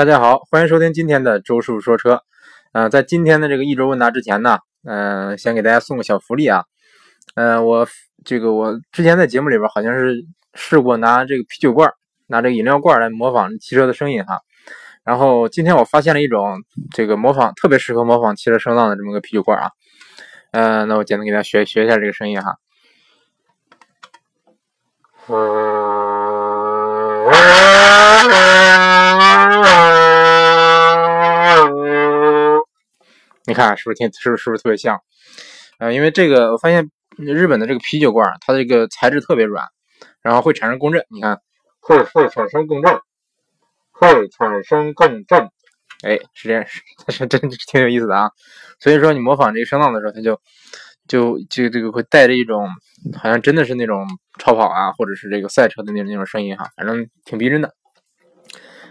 大家好，欢迎收听今天的周师傅说车。呃，在今天的这个一周问答之前呢，嗯，先给大家送个小福利啊。呃，我这个我之前在节目里边好像是试过拿这个啤酒罐、拿这个饮料罐来模仿汽车的声音哈。然后今天我发现了一种这个模仿特别适合模仿汽车声浪的这么个啤酒罐啊。嗯，那我简单给大家学学一下这个声音哈。你看是不是听是不是不是特别像？呃，因为这个我发现日本的这个啤酒罐，它这个材质特别软，然后会产生共振。你看，会会产生共振，会产生共振。哎，是这样，是真挺有意思的啊。所以说你模仿这个声浪的时候，它就。就就这个会带着一种，好像真的是那种超跑啊，或者是这个赛车的那种那种声音哈，反正挺逼真的。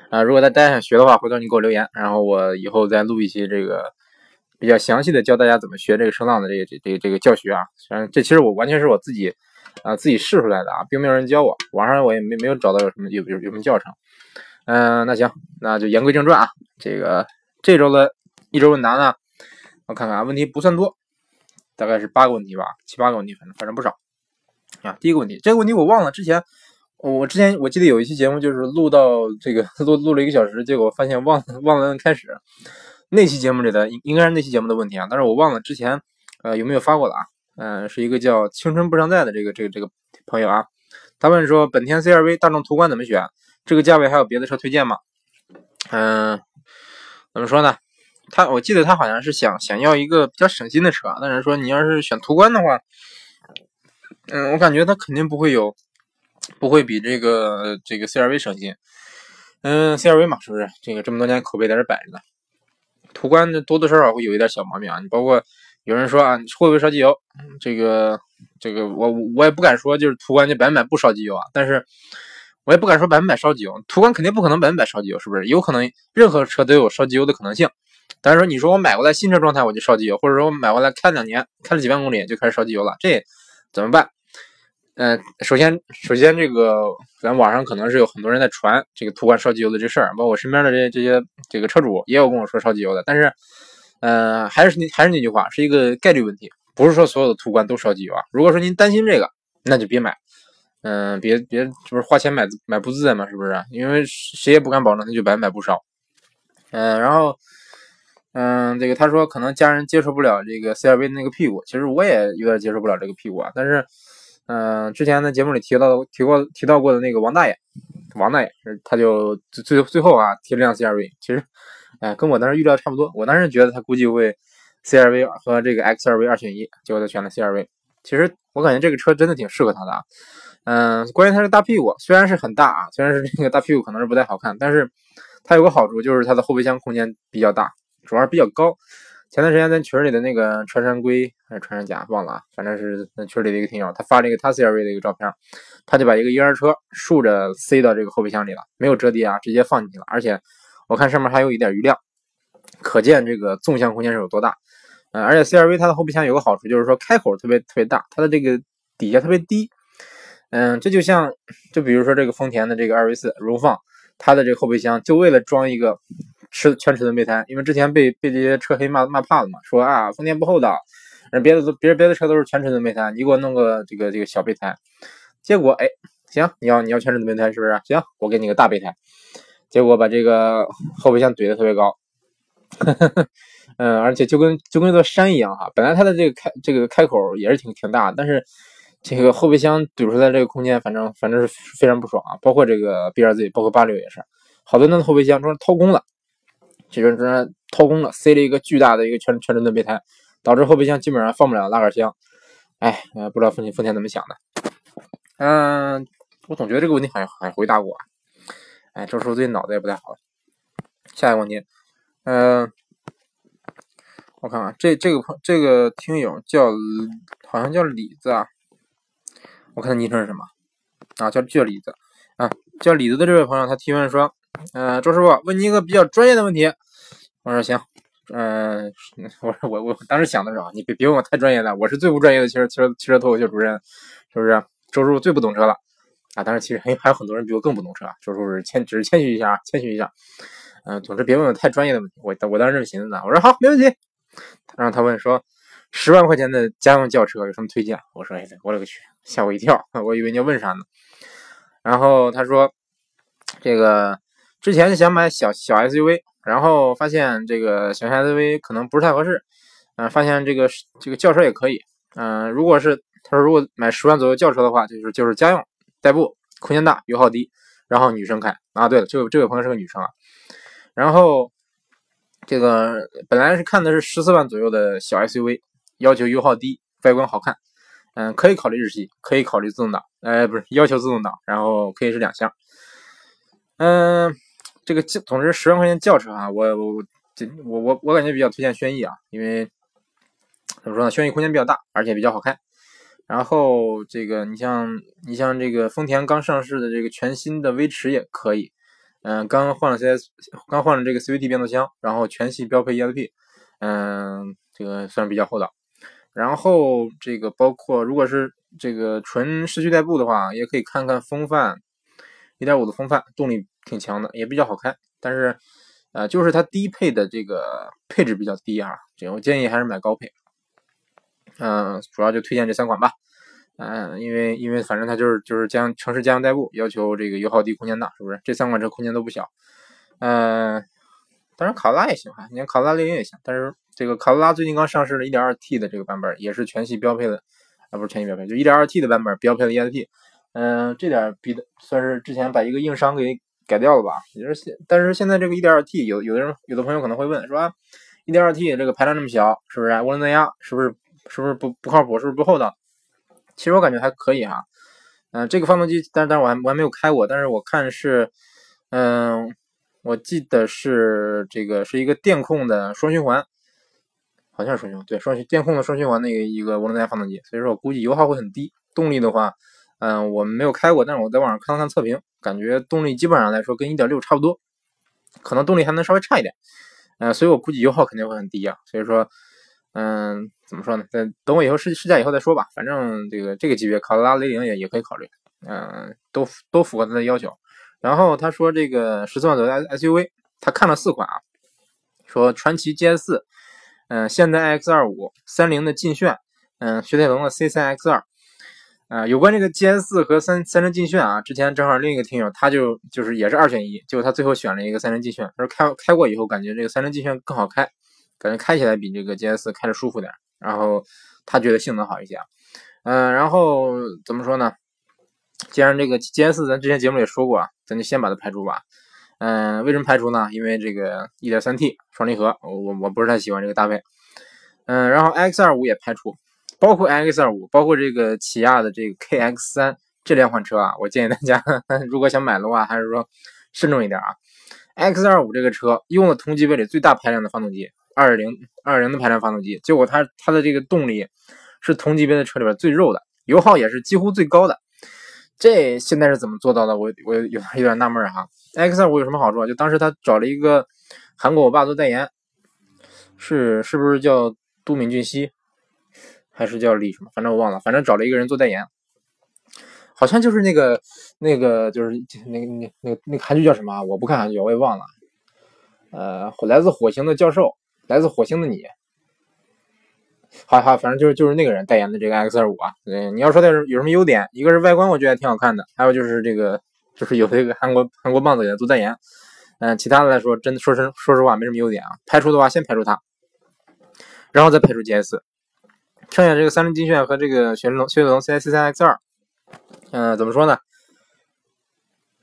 啊，如果大家想学的话，回头你给我留言，然后我以后再录一期这个比较详细的教大家怎么学这个声浪的这个这这这个教学啊。虽然，这其实我完全是我自己啊自己试出来的啊，并没有人教我，网上我也没没有找到有什么有有有什么教程。嗯，那行，那就言归正传啊。这个这周的一周问答呢，我看看啊，问题不算多。大概是八个问题吧，七八个问题，反正反正不少啊。第一个问题，这个问题我忘了。之前我之前我记得有一期节目，就是录到这个录录了一个小时，结果发现忘忘了开始。那期节目里的应应该是那期节目的问题啊，但是我忘了之前呃有没有发过了啊？嗯，是一个叫青春不常在的这个这个这个朋友啊，他问说本田 CRV、大众途观怎么选？这个价位还有别的车推荐吗？嗯，怎么说呢？他我记得他好像是想想要一个比较省心的车，但是说你要是选途观的话，嗯，我感觉他肯定不会有，不会比这个这个 CRV 省心。嗯，CRV 嘛，是不是？这个这么多年口碑在这摆着呢。途观多多少少会有一点小毛病啊。你包括有人说啊，你会不会烧机油？这个这个我我也不敢说，就是途观就百分百不烧机油啊。但是我也不敢说百分百烧机油，途观肯定不可能百分百烧机油，是不是？有可能任何车都有烧机油的可能性。但是说，你说我买过来新车状态我就烧机油，或者说我买过来开两年，开了几万公里就开始烧机油了，这怎么办？嗯，首先，首先这个咱网上可能是有很多人在传这个途观烧机油的这事儿，包括我身边的这些这些这个车主也有跟我说烧机油的，但是，呃，还是那还是那句话，是一个概率问题，不是说所有的途观都烧机油啊。如果说您担心这个，那就别买，嗯，别别，这不是花钱买买不自在嘛，是不是？因为谁也不敢保证它就百分百不烧，嗯，然后。嗯，这个他说可能家人接受不了这个 CRV 的那个屁股，其实我也有点接受不了这个屁股啊。但是，嗯，之前的节目里提到提过提到过的那个王大爷，王大爷他就最最最后啊提了辆 CRV，其实，哎，跟我当时预料差不多。我当时觉得他估计会 CRV 和这个 XRV 二选一，结果他选了 CRV。其实我感觉这个车真的挺适合他的啊。嗯，关于他的大屁股，虽然是很大啊，虽然是这个大屁股可能是不太好看，但是它有个好处就是它的后备箱空间比较大。主要是比较高。前段时间咱群里的那个穿山龟还是穿山甲忘了啊，反正是咱群里的一个听友，他发了一个他 CRV 的一个照片，他就把一个婴儿车竖着塞到这个后备箱里了，没有折叠啊，直接放进去了。而且我看上面还有一点余量，可见这个纵向空间是有多大。嗯，而且 CRV 它的后备箱有个好处就是说开口特别特别大，它的这个底下特别低。嗯，这就像就比如说这个丰田的这个二 V 四荣放，它的这个后备箱就为了装一个。尺全尺寸备胎，因为之前被被这些车黑骂骂怕了嘛，说啊丰田不厚道，人别的都别人别的车都是全尺寸备胎，你给我弄个这个这个小备胎，结果哎行，你要你要全尺寸备胎是不是？行，我给你个大备胎，结果把这个后备箱怼的特别高，呵 呵嗯，而且就跟就跟一座山一样哈，本来它的这个开这个开口也是挺挺大，但是这个后备箱怼出来这个空间，反正反正是非常不爽啊，包括这个 B 二 Z，包括八六也是，好多那的后备箱说掏空了。其实这掏空了，塞了一个巨大的一个全全尺寸备胎，导致后备箱基本上放不了拉杆箱。哎，不知道丰田丰田怎么想的。嗯，我总觉得这个问题好像好像回答过。哎，这时候最近脑子也不太好。下一个问题，嗯，我看看这这个朋这个听友叫好像叫李子啊，我看他昵称是什么啊？叫叫李子啊，叫李子的这位朋友他提问说。呃，周师傅问你一个比较专业的问题。我说行，嗯，我说我我当时想的是啊，你别别问我太专业的，我是最不专业的汽车汽车汽车脱口秀主任，是不是？周师傅最不懂车了啊！当然，其实还还有很多人比我更不懂车，周师傅是谦只是谦虚一下啊，谦虚一下。嗯，总之别问我太专业的问题，我我当时这么寻思的。我说好，没问题。然后他问说，十万块钱的家用轿车有什么推荐？我说，哎，我勒个去，吓我一跳，我以为你要问啥呢。然后他说，这个之前想买小小 SUV，然后发现这个小 SUV 可能不是太合适，嗯，发现这个这个轿车也可以，嗯，如果是他说如果买十万左右轿车的话，就是就是家用代步，空间大，油耗低，然后女生开啊。对了，这位这位朋友是个女生啊。然后这个本来是看的是十四万左右的小 SUV，要求油耗低，外观好看。嗯，可以考虑日系，可以考虑自动挡，哎，不是要求自动挡，然后可以是两厢。嗯，这个总之十万块钱轿车啊，我我我我我感觉比较推荐轩逸啊，因为怎么说呢，轩逸空间比较大，而且比较好开。然后这个你像你像这个丰田刚上市的这个全新的威驰也可以，嗯，刚换了 CS，刚换了这个 CVT 变速箱，然后全系标配 ESP，嗯，这个算是比较厚道。然后这个包括，如果是这个纯市区代步的话，也可以看看风范1.5的风范，动力挺强的，也比较好开。但是，呃，就是它低配的这个配置比较低啊，这我建议还是买高配。嗯，主要就推荐这三款吧。嗯，因为因为反正它就是就是将城市家用代步，要求这个油耗低、空间大，是不是？这三款车空间都不小。嗯，当然卡罗拉也行哈，你看卡罗拉猎鹰也行，但是。这个卡罗拉最近刚上市了 1.2T 的这个版本，也是全系标配的，啊不是全系标配，就 1.2T 的版本标配了 ESP，嗯，这点比的算是之前把一个硬伤给改掉了吧？也是现，但是现在这个 1.2T 有有的人有的朋友可能会问，是吧？1.2T 这个排量这么小，是不是涡轮增压？是不是是不是不不靠谱？是不是不厚道？其实我感觉还可以哈，嗯，这个发动机，但但是我还我还没有开过，但是我看是，嗯，我记得是这个是一个电控的双循环。好像是双循环，对双电控的双循环那个一个涡轮增压发动机，所以说我估计油耗会很低。动力的话，嗯，我们没有开过，但是我在网上看了看测评，感觉动力基本上来说跟1.6差不多，可能动力还能稍微差一点。嗯，所以我估计油耗肯定会很低啊。所以说，嗯，怎么说呢？等等我以后试试驾以后再说吧。反正这个这个级别，卡罗拉、雷凌也也可以考虑，嗯，都都符合它的要求。然后他说这个十四万左右的 SUV，他看了四款啊，说传祺 GS4。嗯，现代 X 二五、三菱的劲炫，嗯，雪铁龙的 C 三 X 二，啊，有关这个 GS 四和三三菱劲炫啊，之前正好另一个听友他就就是也是二选一，结果他最后选了一个三菱劲炫，他说开开过以后感觉这个三菱劲炫更好开，感觉开起来比这个 GS 四开着舒服点，然后他觉得性能好一些啊，嗯，然后怎么说呢？既然这个 GS 四咱之前节目里说过啊，咱就先把它排除吧。嗯，为什么排除呢？因为这个 1.3T 双离合，我我不是太喜欢这个搭配。嗯，然后 X25 也排除，包括 X25，包括这个起亚的这个 KX3 这两款车啊，我建议大家 如果想买的话，还是说慎重一点啊。X25 这个车用了同级别里最大排量的发动机，2.0，2.0的排量发动机，结果它它的这个动力是同级别的车里边最肉的，油耗也是几乎最高的。这现在是怎么做到的？我我有有点纳闷哈。X 二五有什么好处啊？就当时他找了一个韩国欧巴做代言，是是不是叫都敏俊熙，还是叫李什么？反正我忘了。反正找了一个人做代言，好像就是那个那个就是那个那那那个韩剧叫什么？我不看韩剧，我也忘了。呃，来自火星的教授，来自火星的你。好好，反正就是就是那个人代言的这个 X 二五啊，对，你要说它有什么优点，一个是外观，我觉得挺好看的，还有就是这个就是有这个韩国韩国棒子给他做代言，嗯，其他的来说，真的说实说实话没什么优点啊。排除的话，先排除它，然后再排除 GS，剩下这个三菱劲炫和这个雪铁龙雪铁龙 C 三 X 二，嗯，怎么说呢？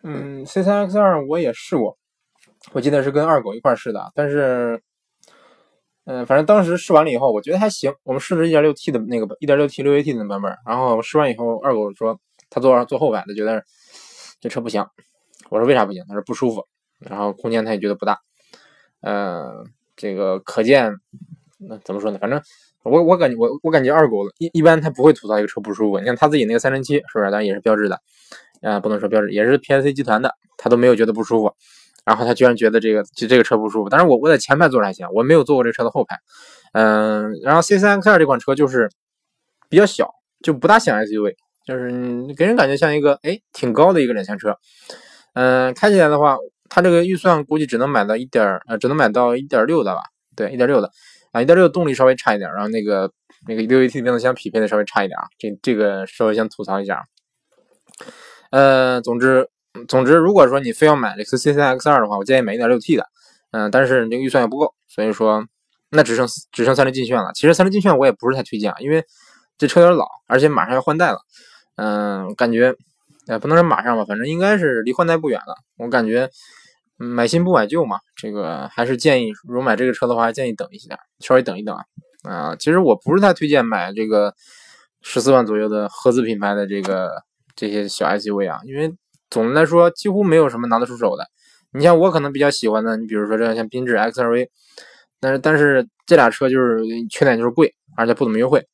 嗯，C 三 X 二我也试过，我记得是跟二狗一块试的，但是。嗯，反正当时试完了以后，我觉得还行。我们试的 1.6T 的那个一点六 T 六 AT 的版本，然后试完以后，二狗说他坐坐后排，他觉得这车不行。我说为啥不行？他说不舒服，然后空间他也觉得不大。嗯，这个可见，那怎么说呢？反正我我感觉我我感觉二狗一一般他不会吐槽一个车不舒服。你看他自己那个三零七是不是？当然也是标致的，啊，不能说标致，也是 PSC 集团的，他都没有觉得不舒服。然后他居然觉得这个就这个车不舒服，但是我我在前排坐着还行，我没有坐过这车的后排。嗯，然后 C3X2 这款车就是比较小，就不大像 SUV，就是给人感觉像一个哎挺高的一个两厢车。嗯，开起来的话，它这个预算估计只能买到一点呃，只能买到一点六的吧？对，一点六的啊，一点六动力稍微差一点，然后那个那个六 AT 变速箱匹配的稍微差一点啊，这这个稍微先吐槽一下。呃，总之总之，如果说你非要买这个 C C X 二的话，我建议买一点六 T 的，嗯，但是这个预算也不够，所以说那只剩只剩三菱劲炫了。其实三菱劲炫我也不是太推荐啊，因为这车有点老，而且马上要换代了，嗯，感觉。哎，不能说马上吧，反正应该是离换代不远了。我感觉买新不买旧嘛，这个还是建议，如果买这个车的话，建议等一下，稍微等一等啊。啊，其实我不是太推荐买这个十四万左右的合资品牌的这个这些小 SUV 啊，因为总的来说几乎没有什么拿得出手的。你像我可能比较喜欢的，你比如说这样像缤智 XRV，但是但是这俩车就是缺点就是贵，而且不怎么优惠，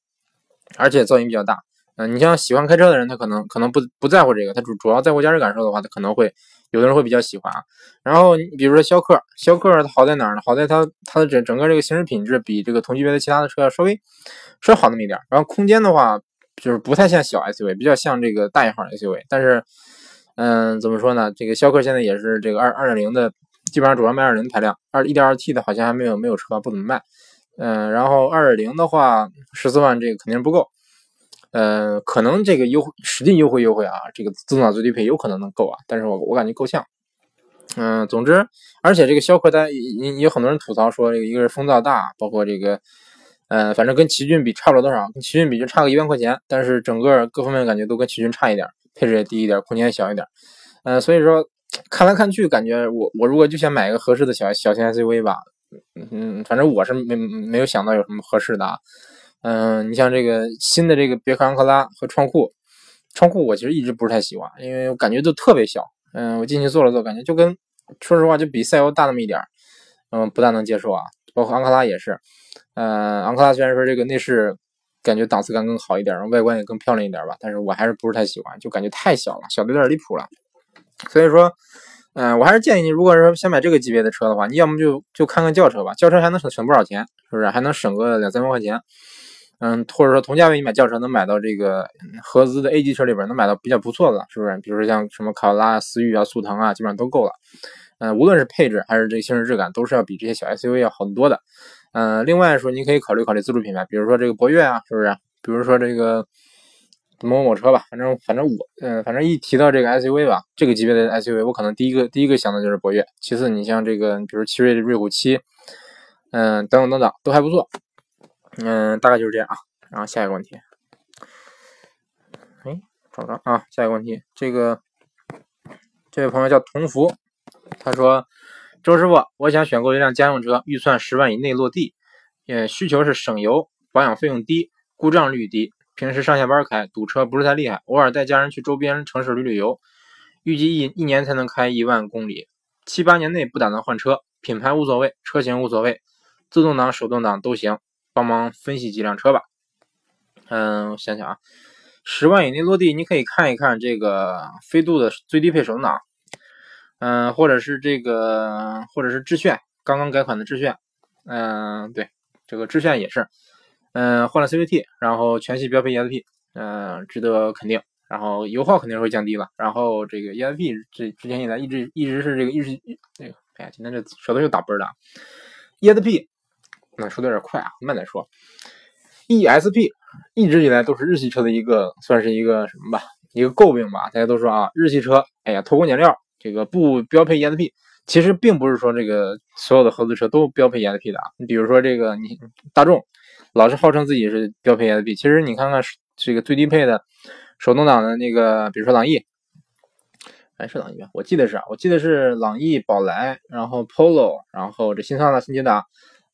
而且噪音比较大。嗯，你像喜欢开车的人，他可能可能不不在乎这个，他主主要在乎驾驶感受的话，他可能会有的人会比较喜欢啊。然后你比如说逍客，逍客它好在哪儿呢？好在它它的整整个这个行驶品质比这个同级别的其他的车要稍微稍微好那么一点。然后空间的话，就是不太像小 SUV，比较像这个大一号 SUV。但是，嗯，怎么说呢？这个逍客现在也是这个二二点零的，基本上主要卖二点零排量，二一点二 T 的好像还没有没有车不怎么卖。嗯，然后二点零的话，十四万这个肯定不够。呃，可能这个优惠实际优惠优惠啊，这个自动挡最低配有可能能够啊，但是我我感觉够呛。嗯，总之，而且这个逍客它也也有很多人吐槽说，这个一个是风噪大，包括这个，呃，反正跟奇骏比差不了多少，跟奇骏比就差个一万块钱，但是整个各方面感觉都跟奇骏差一点，配置也低一点，空间也小一点。呃，所以说看来看去，感觉我我如果就想买一个合适的小小型 SUV 吧，嗯，反正我是没没有想到有什么合适的啊。嗯，你像这个新的这个别克昂克拉和创酷，创酷我其实一直不是太喜欢，因为我感觉都特别小。嗯，我进去坐了坐，感觉就跟说实话就比赛欧大那么一点儿，嗯，不大能接受啊。包括昂克拉也是，嗯，昂克拉虽然说这个内饰感觉档次感更好一点，外观也更漂亮一点吧，但是我还是不是太喜欢，就感觉太小了，小的有点离谱了。所以说，嗯，我还是建议你，如果说想买这个级别的车的话，你要么就就看看轿车吧，轿车还能省省不少钱，是不是？还能省个两三万块钱。嗯，或者说同价位你买轿车能买到这个合资的 A 级车里边能买到比较不错的，是不是？比如说像什么卡罗拉、思域啊、速腾啊，基本上都够了。嗯，无论是配置还是这个行驶质感，都是要比这些小 SUV 要好很多的。嗯，另外说，你可以考虑考虑自主品牌，比如说这个博越啊，是不是？比如说这个某某车吧，反正反正我，嗯，反正一提到这个 SUV 吧，这个级别的 SUV，我可能第一个第一个想的就是博越。其次，你像这个，比如奇瑞的瑞虎七，嗯，等等等等，都还不错。嗯，大概就是这样啊。然后下一个问题，哎，找着啊，下一个问题，这个这位朋友叫同福，他说：“周师傅，我想选购一辆家用车，预算十万以内落地，呃，需求是省油、保养费用低、故障率低，平时上下班开堵车不是太厉害，偶尔带家人去周边城市旅旅游，预计一一年才能开一万公里，七八年内不打算换车，品牌无所谓，车型无所谓，自动挡、手动挡都行。”帮忙分析几辆车吧。嗯，我想想啊，十万以内落地，你可以看一看这个飞度的最低配手动挡，嗯，或者是这个，或者是致炫，刚刚改款的致炫，嗯，对，这个致炫也是，嗯，换了 CVT，然后全系标配 ESP，嗯，值得肯定，然后油耗肯定会降低了，然后这个 ESP 这之前以来一直一直是这个一直那个，哎呀，今天这舌头又打奔了，ESP。那说的有点快啊，慢点说。ESP 一直以来都是日系车的一个，算是一个什么吧，一个诟病吧。大家都说啊，日系车，哎呀，偷工减料，这个不标配 ESP。其实并不是说这个所有的合资车都标配 ESP 的啊。你比如说这个，你大众老是号称自己是标配 ESP，其实你看看这个最低配的手动挡的那个，比如说朗逸，哎，是朗逸吧？我记得是啊，我记得是朗逸、宝来，然后 Polo，然后这新桑塔、新捷达。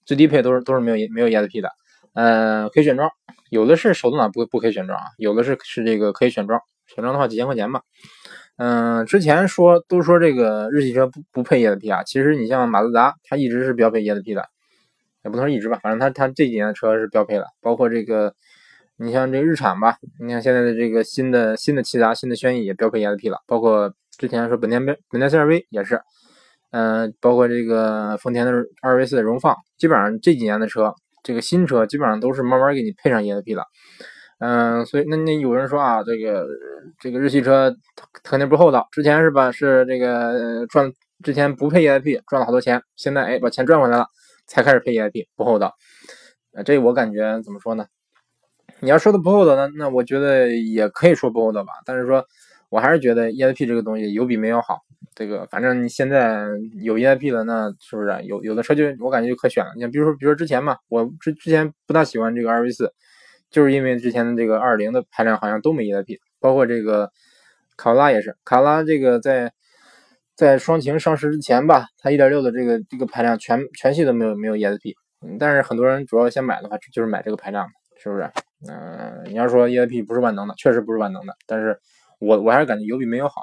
最低配都是都是没有没有 ESP 的，呃，可以选装，有的是手动挡不不可以选装啊，有的是是这个可以选装，选装的话几千块钱吧。嗯，之前说都说这个日系车不不配 ESP 啊，其实你像马自达，它一直是标配 ESP 的，也不能说一直吧，反正它它这几年的车是标配的，包括这个你像这个日产吧，你看现在的这个新的新的骐达、新的轩逸也标配 ESP 了，包括之前说本田本田 CR-V 也是。嗯，包括这个丰田的二 V 四的荣放，基本上这几年的车，这个新车基本上都是慢慢给你配上 ESP 了。嗯，所以那那有人说啊，这个这个日系车肯定不厚道。之前是吧，是这个赚之前不配 EIP 赚了好多钱，现在哎把钱赚回来了，才开始配 EIP，不厚道。呃，这我感觉怎么说呢？你要说的不厚道，那那我觉得也可以说不厚道吧。但是说，我还是觉得 EIP 这个东西有比没有好。这个反正你现在有 EIP 了，那是不是有有的车就我感觉就可选了？你像比如说，比如说之前嘛，我之之前不大喜欢这个二 V 四，就是因为之前的这个二零的排量好像都没 EIP，包括这个卡罗拉也是，卡罗拉这个在在双擎上市之前吧，它一点六的这个这个排量全全系都没有没有 EIP，但是很多人主要先买的话就是买这个排量，是不是？嗯，你要说 EIP 不是万能的，确实不是万能的，但是我我还是感觉有比没有好。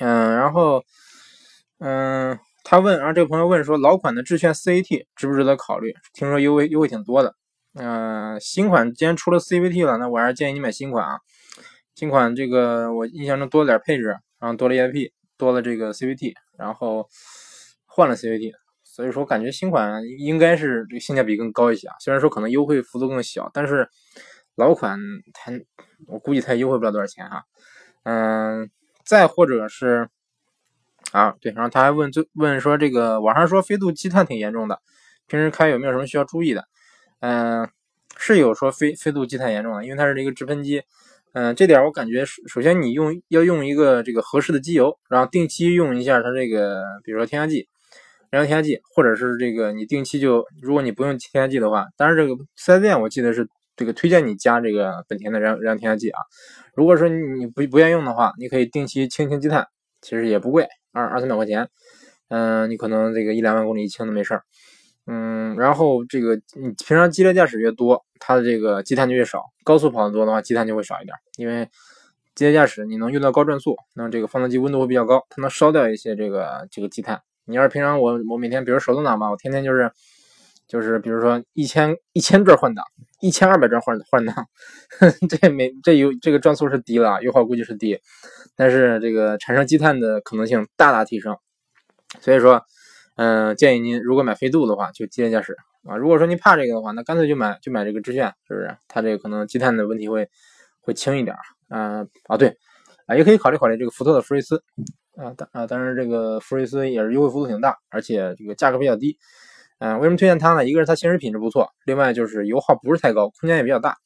嗯，然后，嗯，他问，然后这个朋友问说，老款的致炫 C A T 值不值得考虑？听说优惠优惠挺多的。嗯，新款既然出了 CVT 了，那我还是建议你买新款啊。新款这个我印象中多了点配置，然后多了 EIP，多了这个 CVT，然后换了 CVT，所以说感觉新款应该是这个性价比更高一些啊。虽然说可能优惠幅度更小，但是老款它我估计它也优惠不了多少钱哈。嗯。再或者是啊，对，然后他还问，最问说这个网上说飞度积碳挺严重的，平时开有没有什么需要注意的？嗯，是有说飞飞度积碳严重的，因为它是这个直喷机。嗯，这点我感觉首先你用要用一个这个合适的机油，然后定期用一下它这个，比如说添加剂、燃油添加剂，或者是这个你定期就，如果你不用添加剂的话，当然这个四 S 店我记得是。这个推荐你加这个本田的燃燃油添加剂啊，如果说你不不愿意用的话，你可以定期清清积碳，其实也不贵，二二三百块钱，嗯，你可能这个一两万公里一清都没事儿，嗯，然后这个你平常激烈驾驶越多，它的这个积碳就越少，高速跑的多的话，积碳就会少一点，因为激烈驾驶你能用到高转速，那这个发动机温度会比较高，它能烧掉一些这个这个积碳。你要是平常我我每天比如手动挡吧，我天天就是。就是比如说一千一千转换挡，一千二百转换换挡，这没这油这个转速是低了，油耗估计是低，但是这个产生积碳的可能性大大提升。所以说，嗯，建议您如果买飞度的话，就激烈驾驶啊。如果说您怕这个的话，那干脆就买就买这个致炫，是不是？它这个可能积碳的问题会会轻一点。嗯啊对啊，也可以考虑考虑这个福特的福睿斯啊，当啊当然这个福睿斯也是优惠幅度挺大，而且这个价格比较低。嗯，为什么推荐它呢？一个是它行驶品质不错，另外就是油耗不是太高，空间也比较大。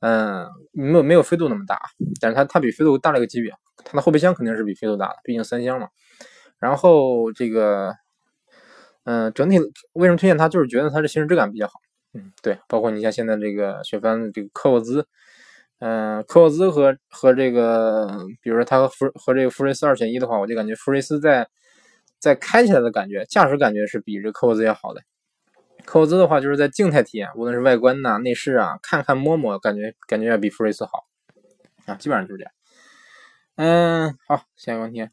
嗯，没有没有飞度那么大，但是它它比飞度大了一个级别，它的后备箱肯定是比飞度大的，毕竟三厢嘛。然后这个，嗯，整体为什么推荐它？就是觉得它的行驶质感比较好。嗯，对，包括你像现在这个雪佛兰的这个科沃兹，嗯，科沃兹和和这个，比如说它和福和这个福睿斯二选一的话，我就感觉福睿斯在。在开起来的感觉，驾驶感觉是比这科沃兹要好的。科沃兹的话，就是在静态体验，无论是外观呐、内饰啊，看看摸摸，感觉感觉要比福睿斯好啊，基本上就是这样。嗯，好，下一个问题，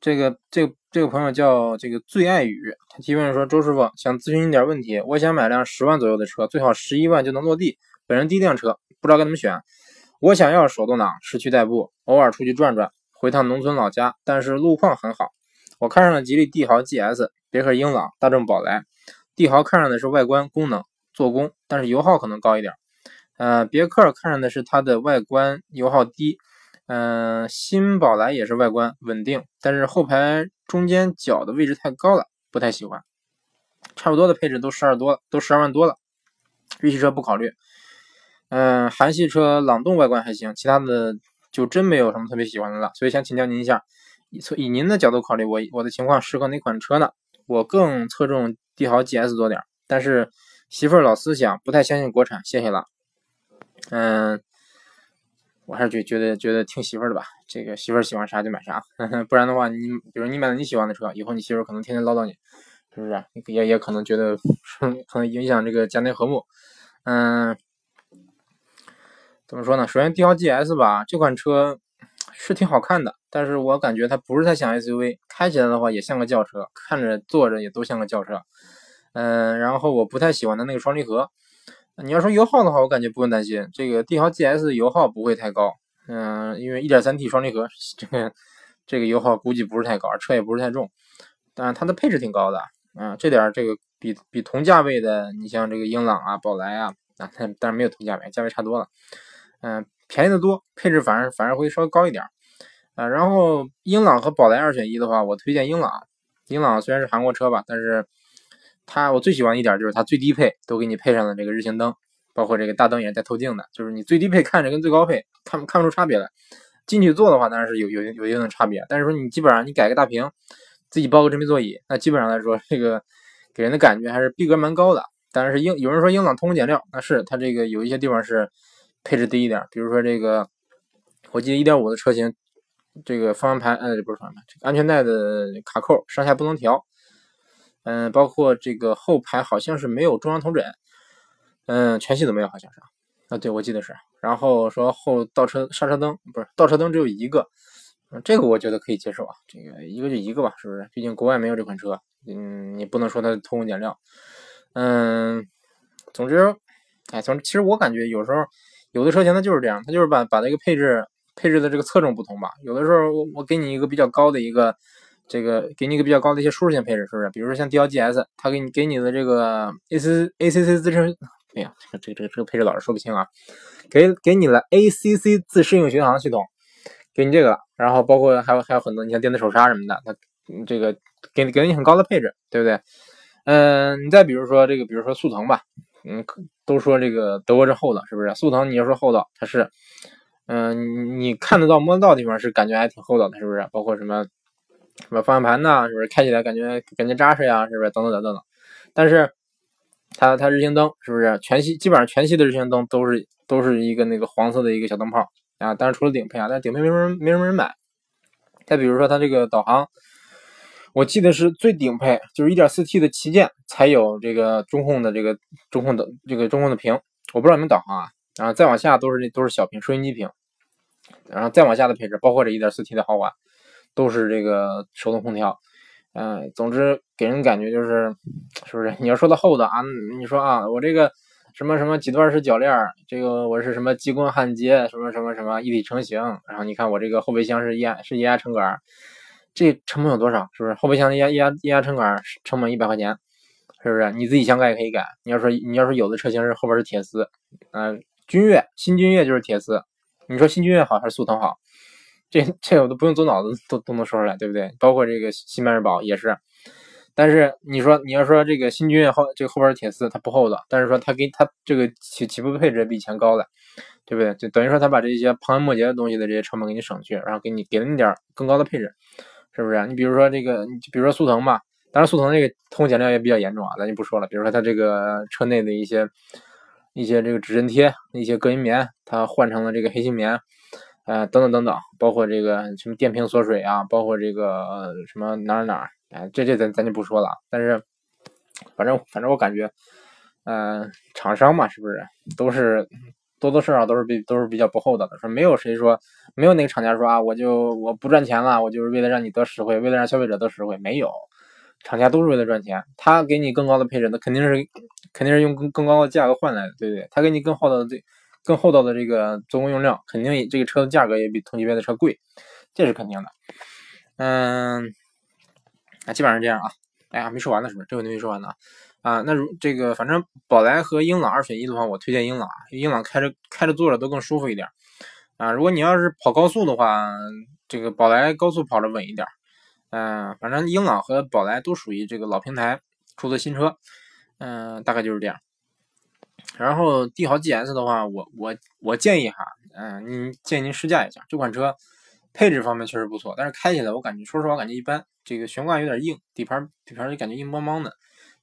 这个这个这个朋友叫这个最爱雨，他提问说：周师傅想咨询一点问题，我想买辆十万左右的车，最好十一万就能落地。本人第一辆车，不知道该怎么选。我想要手动挡，市区代步，偶尔出去转转。回趟农村老家，但是路况很好。我看上了吉利帝豪 GS、别克英朗、大众宝来。帝豪看上的是外观、功能、做工，但是油耗可能高一点。呃，别克看上的是它的外观，油耗低。嗯，新宝来也是外观稳定，但是后排中间角的位置太高了，不太喜欢。差不多的配置都十二多，都十二万多了。日系车不考虑。嗯，韩系车朗动外观还行，其他的。就真没有什么特别喜欢的了，所以想请教您一下，以您的角度考虑，我我的情况适合哪款车呢？我更侧重帝豪 GS 多点，但是媳妇儿老思想，不太相信国产，谢谢了。嗯，我还是觉觉得觉得听媳妇儿的吧，这个媳妇儿喜欢啥就买啥，不然的话，你比如你买了你喜欢的车，以后你媳妇儿可能天天唠叨你，是不是？也也可能觉得 可能影响这个家庭和睦。嗯。怎么说呢？首先，帝豪 GS 吧，这款车是挺好看的，但是我感觉它不是太像 SUV，开起来的话也像个轿车，看着坐着也都像个轿车。嗯，然后我不太喜欢它那个双离合。你要说油耗的话，我感觉不用担心，这个帝豪 GS 油耗不会太高。嗯，因为 1.3T 双离合，这个这个油耗估计不是太高，车也不是太重，但是它的配置挺高的。啊，这点这个比比同价位的，你像这个英朗啊、宝来啊，啊，但是没有同价位，价位差多了。嗯，便宜的多，配置反而反而会稍微高一点。啊。然后英朗和宝来二选一的话，我推荐英朗。英朗虽然是韩国车吧，但是它我最喜欢一点就是它最低配都给你配上了这个日行灯，包括这个大灯也是带透镜的，就是你最低配看着跟最高配看看不出差别来。进去坐的话当然是有有有一定的差别，但是说你基本上你改个大屏，自己包个真皮座椅，那基本上来说这个给人的感觉还是逼格蛮高的。但是英有人说英朗偷工减料，那是它这个有一些地方是配置低一点，比如说这个我记得一点五的车型。这个方向盘，呃，不是方向盘，这个安全带的卡扣上下不能调，嗯，包括这个后排好像是没有中央头枕，嗯，全系都没有，好像是啊，对，我记得是。然后说后倒车刹车灯不是倒车灯只有一个，这个我觉得可以接受啊，这个一个就一个吧，是不是？毕竟国外没有这款车，嗯，你不能说它偷工减料，嗯，总之，哎，总之，其实我感觉有时候有的车型它就是这样，它就是把把那个配置。配置的这个侧重不同吧，有的时候我我给你一个比较高的一个，这个给你一个比较高的一些舒适性配置，是不是？比如说像 D L G S，它给你给你的这个 AC ACC 自适，哎呀，这个这个这个配置老是说不清啊，给给你了 ACC 自适应巡航系统，给你这个，然后包括还有还有很多，你像电子手刹什么的，它这个给给你很高的配置，对不对？嗯，你再比如说这个，比如说速腾吧，嗯，都说这个德国是厚道，是不是？速腾你要说厚道，它是。嗯，你看得到摸得到的地方是感觉还挺厚道的，是不是？包括什么什么方向盘呐，是不是开起来感觉感觉扎实呀？是不是？等等等等等。但是它它日行灯是不是全系基本上全系的日行灯都是都是一个那个黄色的一个小灯泡啊？当然除了顶配啊，但顶配没什么没什么人买。再比如说它这个导航，我记得是最顶配就是 1.4T 的旗舰才有这个中控的这个中控的这个中控的屏，我不知道有没有导航啊？然后再往下都是都是小屏收音机屏，然后再往下的配置，包括这一点四 T 的豪华，都是这个手动空调。嗯，总之给人感觉就是，是不是？你要说到厚的啊，你说啊，我这个什么什么几段式铰链，这个我是什么激光焊接，什么什么什么一体成型。然后你看我这个后备箱是液压是液压撑杆，这成本有多少？是不是？后备箱的压液压液压撑杆成本一百块钱，是不是？你自己想改也可以改。你要说你要说有的车型是后边是铁丝，嗯。君越新君越就是铁丝，你说新君越好还是速腾好？这这我都不用走脑子都都能说出来，对不对？包括这个新迈锐宝也是。但是你说你要说这个新君越后这个后边是铁丝，它不厚道，但是说它给它这个起起步配置比以前高了，对不对？就等于说它把这些旁枝末节的东西的这些成本给你省去，然后给你给了你点更高的配置，是不是？你比如说这个，比如说速腾吧，当然速腾这个偷工减料也比较严重啊，咱就不说了。比如说它这个车内的一些。一些这个指针贴，一些隔音棉，它换成了这个黑心棉，呃，等等等等，包括这个什么电瓶锁水啊，包括这个什么哪儿哪哪，哎，这这咱咱就不说了。但是，反正反正我感觉，嗯，厂商嘛，是不是都是多多少少都是比都是比较不厚道的，说没有谁说没有哪个厂家说啊，我就我不赚钱了，我就是为了让你得实惠，为了让消费者得实惠，没有。厂家都是为了赚钱，他给你更高的配置，那肯定是肯定是用更更高的价格换来的，对不对？他给你更厚道的这更厚道的这个做工用料，肯定这个车的价格也比同级别的车贵，这是肯定的。嗯，那基本上这样啊。哎呀，没说完呢，是不是？这个问题没说完呢啊。那如这个反正宝来和英朗二选一的话，我推荐英朗，英朗开着开着坐着都更舒服一点啊。如果你要是跑高速的话，这个宝来高速跑着稳一点。嗯，反正英朗和宝来都属于这个老平台出的新车，嗯，大概就是这样。然后帝豪 GS 的话，我我我建议哈，嗯，您建议您试驾一下这款车，配置方面确实不错，但是开起来我感觉，说实话感觉一般。这个悬挂有点硬，底盘底盘就感觉硬邦邦的，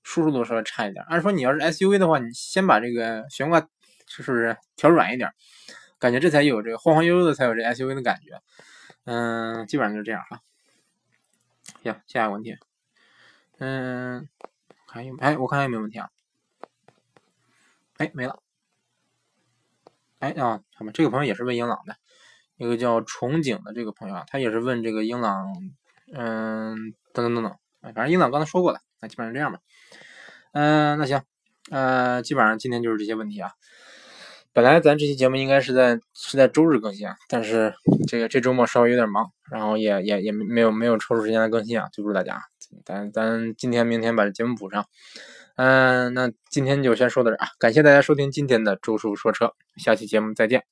舒适度稍微差一点。按说你要是 SUV 的话，你先把这个悬挂是不是调软一点，感觉这才有这个晃晃悠悠的，才有这 SUV 的感觉。嗯，基本上就是这样哈。行，下一个问题，嗯，看有哎，我看看有没有问题啊？哎，没了。哎啊，他们这个朋友也是问英朗的，一个叫憧憬的这个朋友啊，他也是问这个英朗，嗯，等等等等，反正英朗刚才说过了，那基本上这样吧。嗯，那行，呃，基本上今天就是这些问题啊。本来咱这期节目应该是在是在周日更新啊，但是这个这周末稍微有点忙，然后也也也没有没有抽出时间来更新啊，对不住大家，咱咱今天明天把这节目补上，嗯，那今天就先说到这啊，感谢大家收听今天的周叔说车，下期节目再见。